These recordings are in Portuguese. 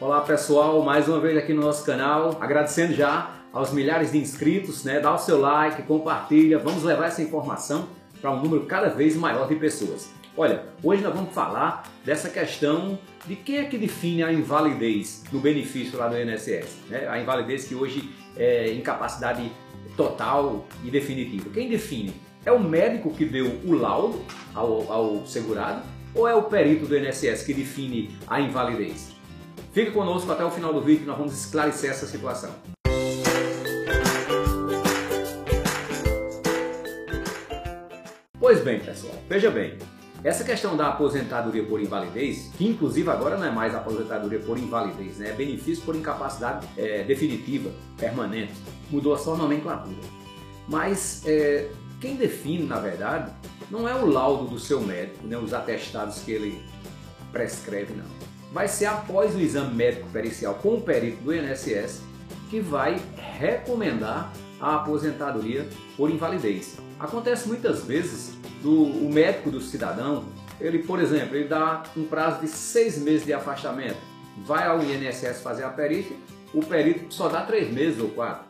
Olá pessoal, mais uma vez aqui no nosso canal, agradecendo já aos milhares de inscritos, né? Dá o seu like, compartilha, vamos levar essa informação para um número cada vez maior de pessoas. Olha, hoje nós vamos falar dessa questão de quem é que define a invalidez no benefício lá do INSS. Né? A invalidez que hoje é incapacidade total e definitiva. Quem define? É o médico que deu o laudo ao, ao segurado ou é o perito do INSS que define a invalidez? Fique conosco até o final do vídeo nós vamos esclarecer essa situação. Pois bem, pessoal, veja bem, essa questão da aposentadoria por invalidez, que inclusive agora não é mais aposentadoria por invalidez, né? é benefício por incapacidade é, definitiva, permanente, mudou só a nomenclatura. Mas é, quem define, na verdade, não é o laudo do seu médico, né? os atestados que ele prescreve, não vai ser após o exame médico pericial com o perito do INSS que vai recomendar a aposentadoria por invalidez. Acontece muitas vezes do o médico do cidadão, ele, por exemplo, ele dá um prazo de seis meses de afastamento, vai ao INSS fazer a perícia, o perito só dá três meses ou quatro.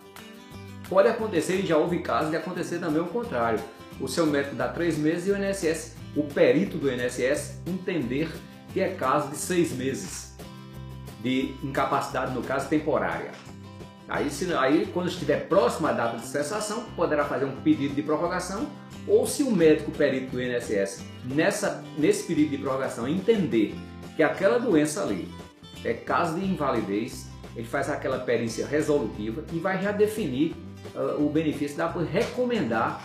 Pode acontecer, e já houve casos de acontecer também o contrário. O seu médico dá três meses e o INSS, o perito do INSS, entender que é caso de seis meses de incapacidade, no caso temporária. Aí, se, aí quando estiver próximo à data de cessação, poderá fazer um pedido de prorrogação ou se o médico perito do INSS, nessa, nesse pedido de prorrogação, entender que aquela doença ali é caso de invalidez, ele faz aquela perícia resolutiva e vai já definir uh, o benefício, dá para recomendar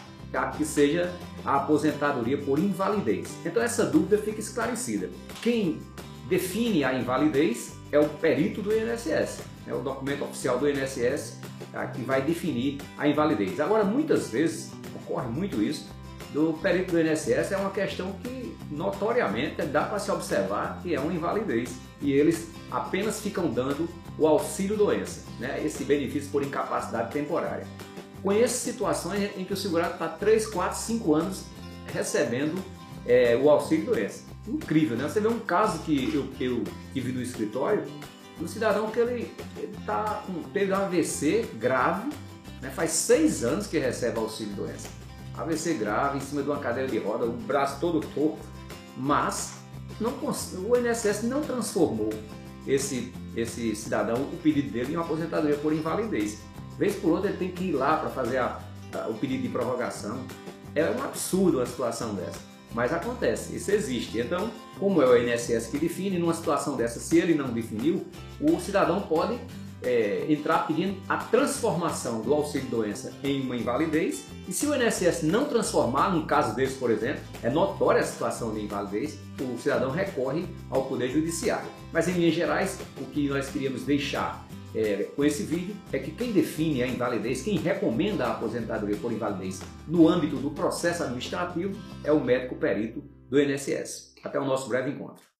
que seja a aposentadoria por invalidez. Então essa dúvida fica esclarecida. Quem define a invalidez é o perito do INSS, é o documento oficial do INSS tá, que vai definir a invalidez. Agora, muitas vezes, ocorre muito isso, do perito do INSS é uma questão que notoriamente dá para se observar que é uma invalidez e eles apenas ficam dando o auxílio doença, né? esse benefício por incapacidade temporária. Conheço situações em que o segurado está 3, 4, 5 anos recebendo é, o auxílio doença. Incrível, né? Você vê um caso que eu, que eu tive no escritório, do cidadão que ele, ele tá teve um AVC grave, né? faz seis anos que recebe auxílio doença. AVC grave, em cima de uma cadeira de roda, o braço todo torto, mas não, o INSS não transformou esse, esse cidadão, o pedido dele, em uma aposentadoria por invalidez. Vez por outra ele tem que ir lá para fazer a, a, o pedido de prorrogação. É um absurdo uma situação dessa. Mas acontece, isso existe. Então, como é o INSS que define, numa situação dessa, se ele não definiu, o cidadão pode é, entrar pedindo a transformação do auxílio-doença em uma invalidez. E se o INSS não transformar, num caso desse, por exemplo, é notória a situação de invalidez, o cidadão recorre ao Poder Judiciário. Mas, em linhas gerais, o que nós queríamos deixar é, com esse vídeo é que quem define a invalidez, quem recomenda a aposentadoria por invalidez no âmbito do processo administrativo é o médico perito do INSS. Até o nosso breve encontro.